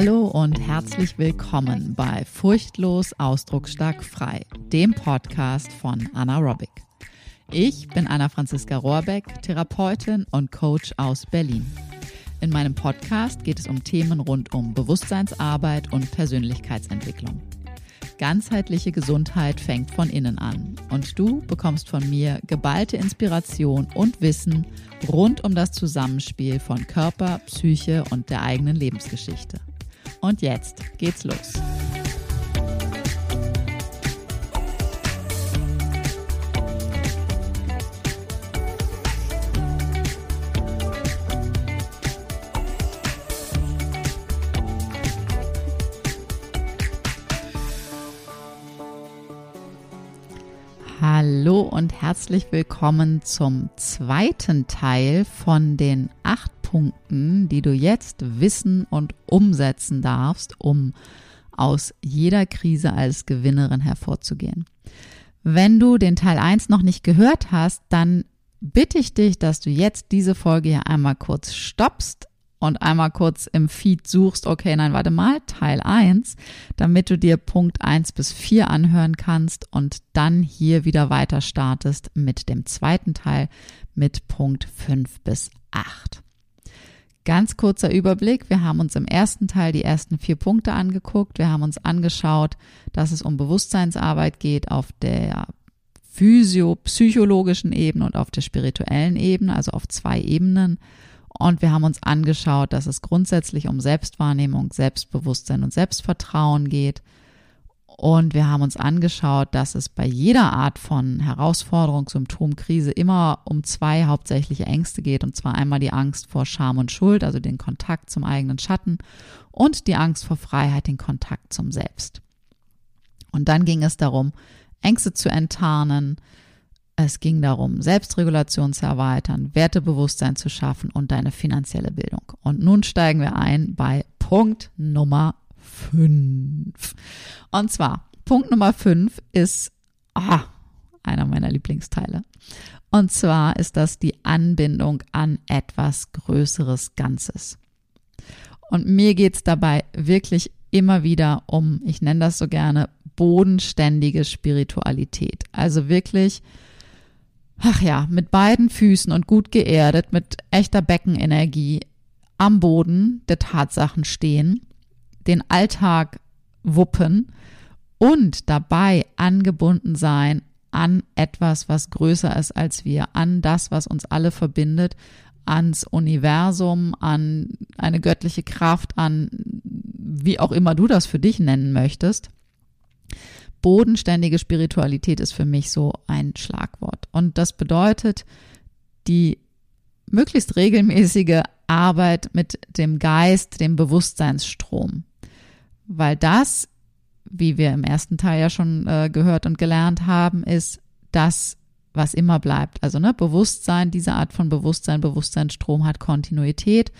Hallo und herzlich willkommen bei Furchtlos Ausdrucksstark Frei, dem Podcast von Anna Robic. Ich bin Anna Franziska Rohrbeck, Therapeutin und Coach aus Berlin. In meinem Podcast geht es um Themen rund um Bewusstseinsarbeit und Persönlichkeitsentwicklung. Ganzheitliche Gesundheit fängt von innen an und du bekommst von mir geballte Inspiration und Wissen rund um das Zusammenspiel von Körper, Psyche und der eigenen Lebensgeschichte. Und jetzt geht's los. Hallo und herzlich willkommen zum zweiten Teil von den acht Punkten, die du jetzt wissen und umsetzen darfst, um aus jeder Krise als Gewinnerin hervorzugehen. Wenn du den Teil 1 noch nicht gehört hast, dann bitte ich dich, dass du jetzt diese Folge hier einmal kurz stoppst, und einmal kurz im Feed suchst, okay, nein, warte mal, Teil 1, damit du dir Punkt 1 bis 4 anhören kannst und dann hier wieder weiter startest mit dem zweiten Teil mit Punkt 5 bis 8. Ganz kurzer Überblick. Wir haben uns im ersten Teil die ersten vier Punkte angeguckt. Wir haben uns angeschaut, dass es um Bewusstseinsarbeit geht auf der physio-psychologischen Ebene und auf der spirituellen Ebene, also auf zwei Ebenen. Und wir haben uns angeschaut, dass es grundsätzlich um Selbstwahrnehmung, Selbstbewusstsein und Selbstvertrauen geht. Und wir haben uns angeschaut, dass es bei jeder Art von Herausforderung, Symptom, Krise immer um zwei hauptsächliche Ängste geht. Und zwar einmal die Angst vor Scham und Schuld, also den Kontakt zum eigenen Schatten und die Angst vor Freiheit, den Kontakt zum Selbst. Und dann ging es darum, Ängste zu enttarnen, es ging darum, Selbstregulation zu erweitern, Wertebewusstsein zu schaffen und deine finanzielle Bildung. Und nun steigen wir ein bei Punkt Nummer 5. Und zwar, Punkt Nummer 5 ist ah, einer meiner Lieblingsteile. Und zwar ist das die Anbindung an etwas Größeres Ganzes. Und mir geht es dabei wirklich immer wieder um, ich nenne das so gerne, bodenständige Spiritualität. Also wirklich ach ja, mit beiden Füßen und gut geerdet, mit echter Beckenenergie am Boden der Tatsachen stehen, den Alltag wuppen und dabei angebunden sein an etwas, was größer ist als wir, an das, was uns alle verbindet, ans Universum, an eine göttliche Kraft, an wie auch immer du das für dich nennen möchtest bodenständige Spiritualität ist für mich so ein Schlagwort. Und das bedeutet die möglichst regelmäßige Arbeit mit dem Geist, dem Bewusstseinsstrom. Weil das, wie wir im ersten Teil ja schon äh, gehört und gelernt haben, ist das, was immer bleibt. Also ne, Bewusstsein, diese Art von Bewusstsein, Bewusstseinsstrom hat Kontinuität,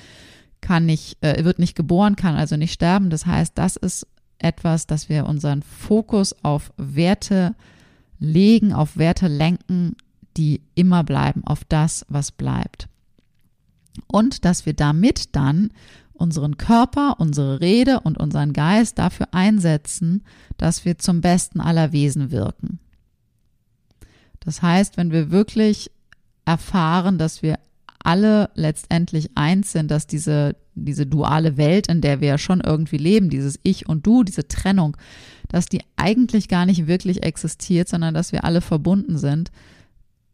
kann nicht, äh, wird nicht geboren, kann also nicht sterben. Das heißt, das ist etwas, dass wir unseren Fokus auf Werte legen, auf Werte lenken, die immer bleiben, auf das, was bleibt. Und dass wir damit dann unseren Körper, unsere Rede und unseren Geist dafür einsetzen, dass wir zum Besten aller Wesen wirken. Das heißt, wenn wir wirklich erfahren, dass wir alle letztendlich eins sind, dass diese, diese duale Welt, in der wir ja schon irgendwie leben, dieses Ich und Du, diese Trennung, dass die eigentlich gar nicht wirklich existiert, sondern dass wir alle verbunden sind,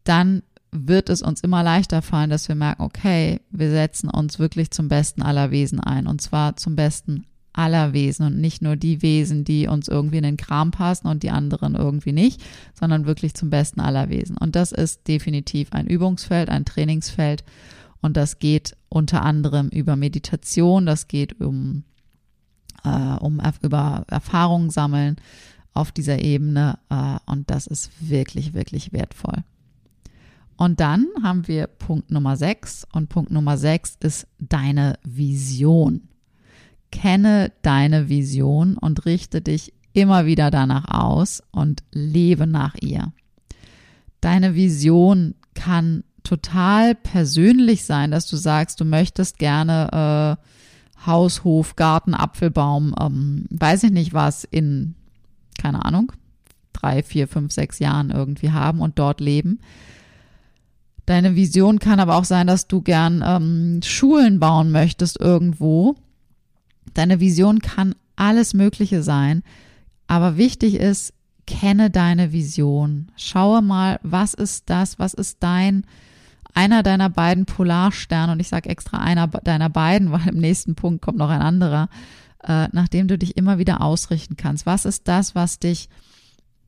dann wird es uns immer leichter fallen, dass wir merken, okay, wir setzen uns wirklich zum Besten aller Wesen ein und zwar zum Besten aller Wesen und nicht nur die Wesen, die uns irgendwie in den Kram passen und die anderen irgendwie nicht, sondern wirklich zum Besten aller Wesen. Und das ist definitiv ein Übungsfeld, ein Trainingsfeld und das geht unter anderem über Meditation, das geht um, äh, um über Erfahrungen sammeln auf dieser Ebene äh, und das ist wirklich, wirklich wertvoll. Und dann haben wir Punkt Nummer 6 und Punkt Nummer 6 ist deine Vision. Kenne deine Vision und richte dich immer wieder danach aus und lebe nach ihr. Deine Vision kann total persönlich sein, dass du sagst, du möchtest gerne, äh, Haus, Hof, Garten, Apfelbaum, ähm, weiß ich nicht was, in, keine Ahnung, drei, vier, fünf, sechs Jahren irgendwie haben und dort leben. Deine Vision kann aber auch sein, dass du gern ähm, Schulen bauen möchtest irgendwo. Deine Vision kann alles Mögliche sein. Aber wichtig ist, kenne deine Vision. Schaue mal, was ist das, was ist dein, einer deiner beiden Polarsterne, und ich sage extra einer deiner beiden, weil im nächsten Punkt kommt noch ein anderer, äh, nachdem du dich immer wieder ausrichten kannst. Was ist das, was dich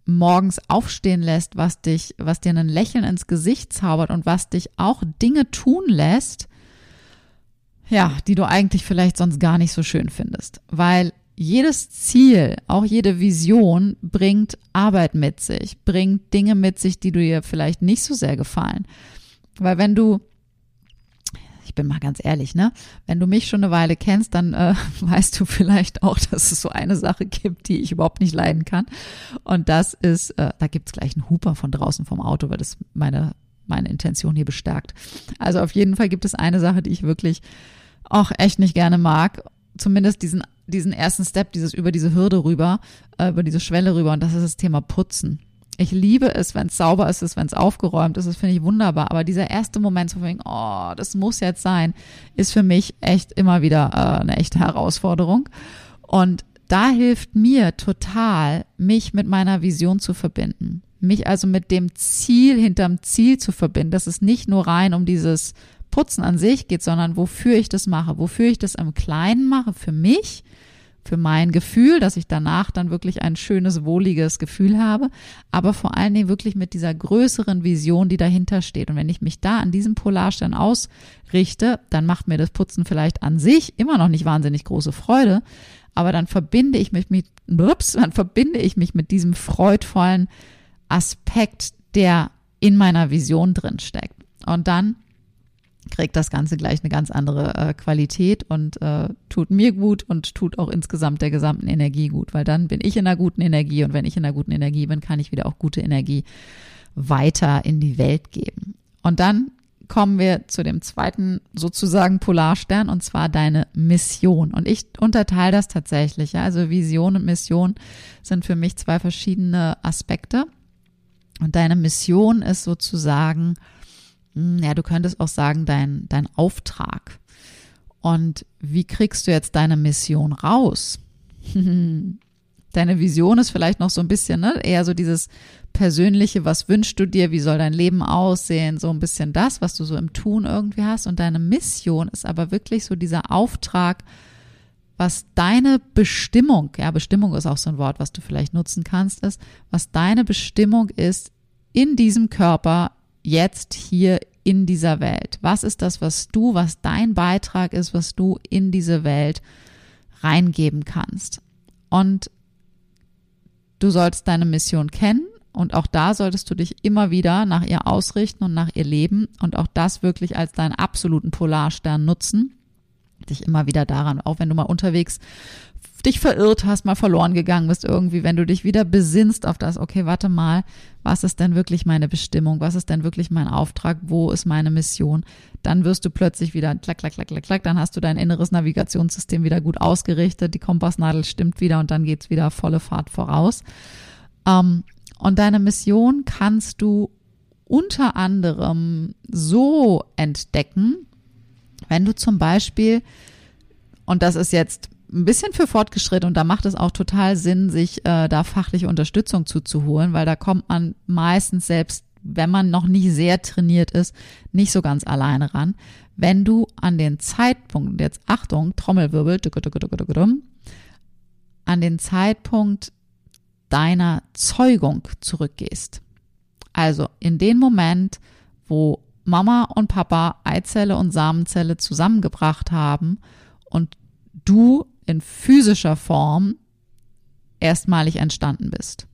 morgens aufstehen lässt, was dich, was dir ein Lächeln ins Gesicht zaubert und was dich auch Dinge tun lässt, ja, die du eigentlich vielleicht sonst gar nicht so schön findest. Weil jedes Ziel, auch jede Vision bringt Arbeit mit sich, bringt Dinge mit sich, die dir vielleicht nicht so sehr gefallen. Weil wenn du ich bin mal ganz ehrlich, ne? Wenn du mich schon eine Weile kennst, dann äh, weißt du vielleicht auch, dass es so eine Sache gibt, die ich überhaupt nicht leiden kann. Und das ist, äh, da gibt's gleich einen Huper von draußen vom Auto, weil das meine, meine Intention hier bestärkt. Also auf jeden Fall gibt es eine Sache, die ich wirklich auch echt nicht gerne mag. Zumindest diesen, diesen ersten Step, dieses über diese Hürde rüber, äh, über diese Schwelle rüber. Und das ist das Thema Putzen. Ich liebe es, wenn es sauber ist, wenn es aufgeräumt ist. Das finde ich wunderbar. Aber dieser erste Moment, so wegen, oh, das muss jetzt sein, ist für mich echt immer wieder äh, eine echte Herausforderung. Und da hilft mir total, mich mit meiner Vision zu verbinden. Mich also mit dem Ziel hinterm Ziel zu verbinden, dass es nicht nur rein um dieses Putzen an sich geht, sondern wofür ich das mache, wofür ich das im Kleinen mache, für mich für mein Gefühl, dass ich danach dann wirklich ein schönes, wohliges Gefühl habe, aber vor allen Dingen wirklich mit dieser größeren Vision, die dahinter steht. Und wenn ich mich da an diesem Polarstern ausrichte, dann macht mir das Putzen vielleicht an sich immer noch nicht wahnsinnig große Freude, aber dann verbinde ich mich mit, ups, dann verbinde ich mich mit diesem freudvollen Aspekt, der in meiner Vision drin steckt. Und dann kriegt das Ganze gleich eine ganz andere äh, Qualität und äh, tut mir gut und tut auch insgesamt der gesamten Energie gut, weil dann bin ich in einer guten Energie und wenn ich in einer guten Energie bin, kann ich wieder auch gute Energie weiter in die Welt geben. Und dann kommen wir zu dem zweiten sozusagen Polarstern und zwar deine Mission. Und ich unterteile das tatsächlich. Ja? Also Vision und Mission sind für mich zwei verschiedene Aspekte. Und deine Mission ist sozusagen ja, du könntest auch sagen, dein, dein Auftrag. Und wie kriegst du jetzt deine Mission raus? deine Vision ist vielleicht noch so ein bisschen, ne, eher so dieses persönliche, was wünschst du dir, wie soll dein Leben aussehen, so ein bisschen das, was du so im Tun irgendwie hast. Und deine Mission ist aber wirklich so dieser Auftrag, was deine Bestimmung, ja, Bestimmung ist auch so ein Wort, was du vielleicht nutzen kannst, ist, was deine Bestimmung ist in diesem Körper, jetzt hier in dieser Welt? Was ist das, was du, was dein Beitrag ist, was du in diese Welt reingeben kannst? Und du sollst deine Mission kennen und auch da solltest du dich immer wieder nach ihr ausrichten und nach ihr leben und auch das wirklich als deinen absoluten Polarstern nutzen. Dich immer wieder daran, auch wenn du mal unterwegs dich verirrt hast, mal verloren gegangen bist irgendwie, wenn du dich wieder besinnst auf das, okay, warte mal, was ist denn wirklich meine Bestimmung? Was ist denn wirklich mein Auftrag? Wo ist meine Mission? Dann wirst du plötzlich wieder klack, klack, klack, klack, klack, dann hast du dein inneres Navigationssystem wieder gut ausgerichtet, die Kompassnadel stimmt wieder und dann geht's wieder volle Fahrt voraus. Ähm, und deine Mission kannst du unter anderem so entdecken, wenn du zum Beispiel, und das ist jetzt ein bisschen für fortgeschritten und da macht es auch total Sinn, sich äh, da fachliche Unterstützung zuzuholen, weil da kommt man meistens selbst, wenn man noch nicht sehr trainiert ist, nicht so ganz alleine ran. Wenn du an den Zeitpunkt, jetzt Achtung, Trommelwirbel, an den Zeitpunkt deiner Zeugung zurückgehst. Also in den Moment, wo Mama und Papa Eizelle und Samenzelle zusammengebracht haben und du in physischer Form erstmalig entstanden bist.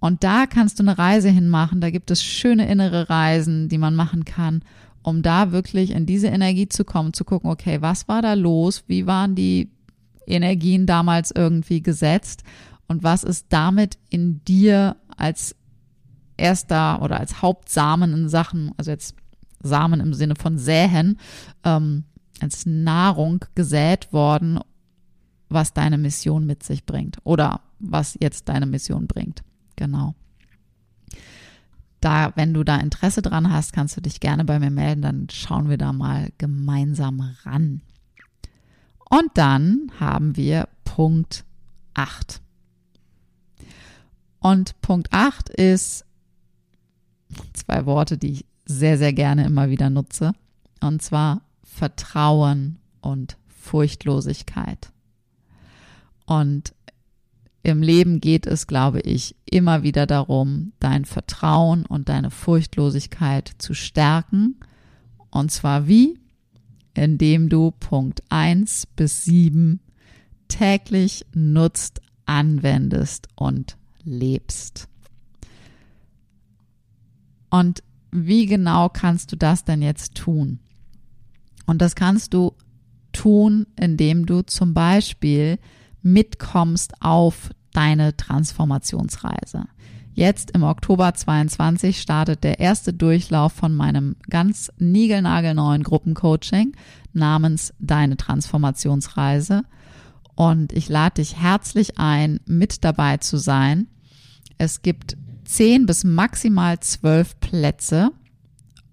Und da kannst du eine Reise hinmachen. Da gibt es schöne innere Reisen, die man machen kann, um da wirklich in diese Energie zu kommen, zu gucken, okay, was war da los? Wie waren die Energien damals irgendwie gesetzt? Und was ist damit in dir als erster oder als Hauptsamen in Sachen, also jetzt Samen im Sinne von säen, ähm, als Nahrung gesät worden, was deine Mission mit sich bringt oder was jetzt deine Mission bringt. Genau. Da, wenn du da Interesse dran hast, kannst du dich gerne bei mir melden, dann schauen wir da mal gemeinsam ran. Und dann haben wir Punkt 8. Und Punkt 8 ist zwei Worte, die ich sehr, sehr gerne immer wieder nutze. Und zwar Vertrauen und Furchtlosigkeit. Und im Leben geht es, glaube ich, immer wieder darum, dein Vertrauen und deine Furchtlosigkeit zu stärken. Und zwar wie? Indem du Punkt 1 bis 7 täglich nutzt, anwendest und lebst. Und wie genau kannst du das denn jetzt tun? Und das kannst du tun, indem du zum Beispiel mitkommst auf deine Transformationsreise. Jetzt im Oktober 22 startet der erste Durchlauf von meinem ganz niegelnagelneuen Gruppencoaching namens Deine Transformationsreise. Und ich lade dich herzlich ein, mit dabei zu sein. Es gibt zehn bis maximal zwölf Plätze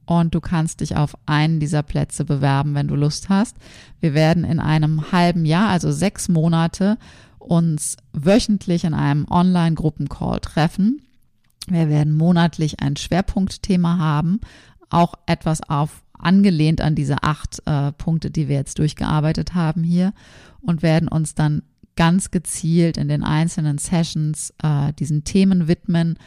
und du kannst dich auf einen dieser Plätze bewerben, wenn du Lust hast. Wir werden in einem halben Jahr, also sechs Monate, uns wöchentlich in einem Online-Gruppencall treffen. Wir werden monatlich ein Schwerpunktthema haben, auch etwas auf angelehnt an diese acht äh, Punkte, die wir jetzt durchgearbeitet haben hier und werden uns dann ganz gezielt in den einzelnen Sessions äh, diesen Themen widmen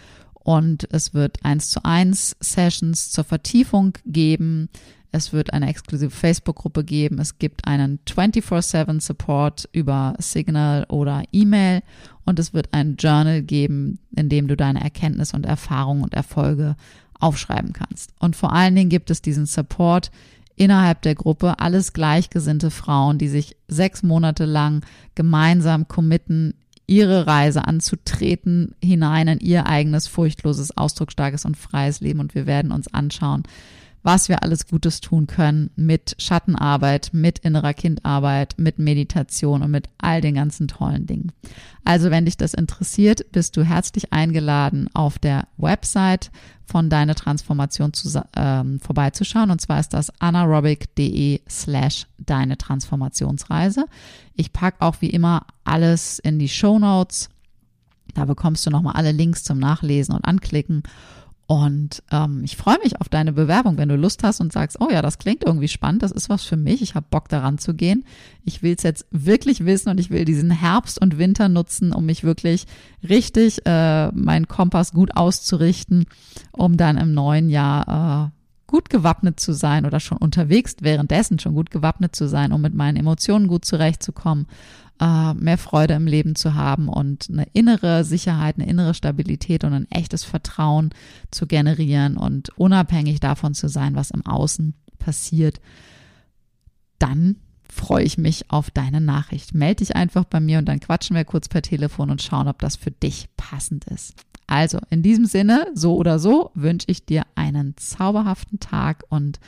und es wird eins zu eins Sessions zur Vertiefung geben. Es wird eine exklusive Facebook-Gruppe geben. Es gibt einen 24-7 Support über Signal oder E-Mail und es wird ein Journal geben, in dem du deine Erkenntnisse und Erfahrungen und Erfolge aufschreiben kannst. Und vor allen Dingen gibt es diesen Support innerhalb der Gruppe, alles gleichgesinnte Frauen, die sich sechs Monate lang gemeinsam committen, ihre Reise anzutreten hinein in ihr eigenes furchtloses, ausdrucksstarkes und freies Leben. Und wir werden uns anschauen, was wir alles Gutes tun können mit Schattenarbeit, mit innerer Kindarbeit, mit Meditation und mit all den ganzen tollen Dingen. Also wenn dich das interessiert, bist du herzlich eingeladen, auf der Website von Deine Transformation zu, ähm, vorbeizuschauen. Und zwar ist das anaerobic.de slash Deine Transformationsreise. Ich packe auch wie immer alles in die Show Notes. Da bekommst du nochmal alle Links zum Nachlesen und Anklicken. Und ähm, ich freue mich auf deine Bewerbung, wenn du Lust hast und sagst, oh ja, das klingt irgendwie spannend, das ist was für mich, ich habe Bock daran zu gehen. Ich will es jetzt wirklich wissen und ich will diesen Herbst und Winter nutzen, um mich wirklich richtig äh, meinen Kompass gut auszurichten, um dann im neuen Jahr äh, gut gewappnet zu sein oder schon unterwegs währenddessen schon gut gewappnet zu sein, um mit meinen Emotionen gut zurechtzukommen äh, mehr Freude im Leben zu haben und eine innere Sicherheit, eine innere Stabilität und ein echtes Vertrauen zu generieren und unabhängig davon zu sein, was im Außen passiert, dann freue ich mich auf deine Nachricht. Melde dich einfach bei mir und dann quatschen wir kurz per Telefon und schauen, ob das für dich passend ist. Also in diesem Sinne, so oder so, wünsche ich dir einen zauberhaften Tag und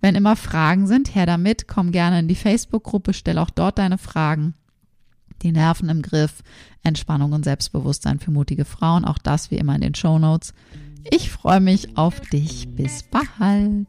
wenn immer Fragen sind, her damit, komm gerne in die Facebook-Gruppe, stell auch dort deine Fragen die Nerven im Griff, Entspannung und Selbstbewusstsein für mutige Frauen. Auch das wie immer in den Show Notes. Ich freue mich auf dich. Bis bald.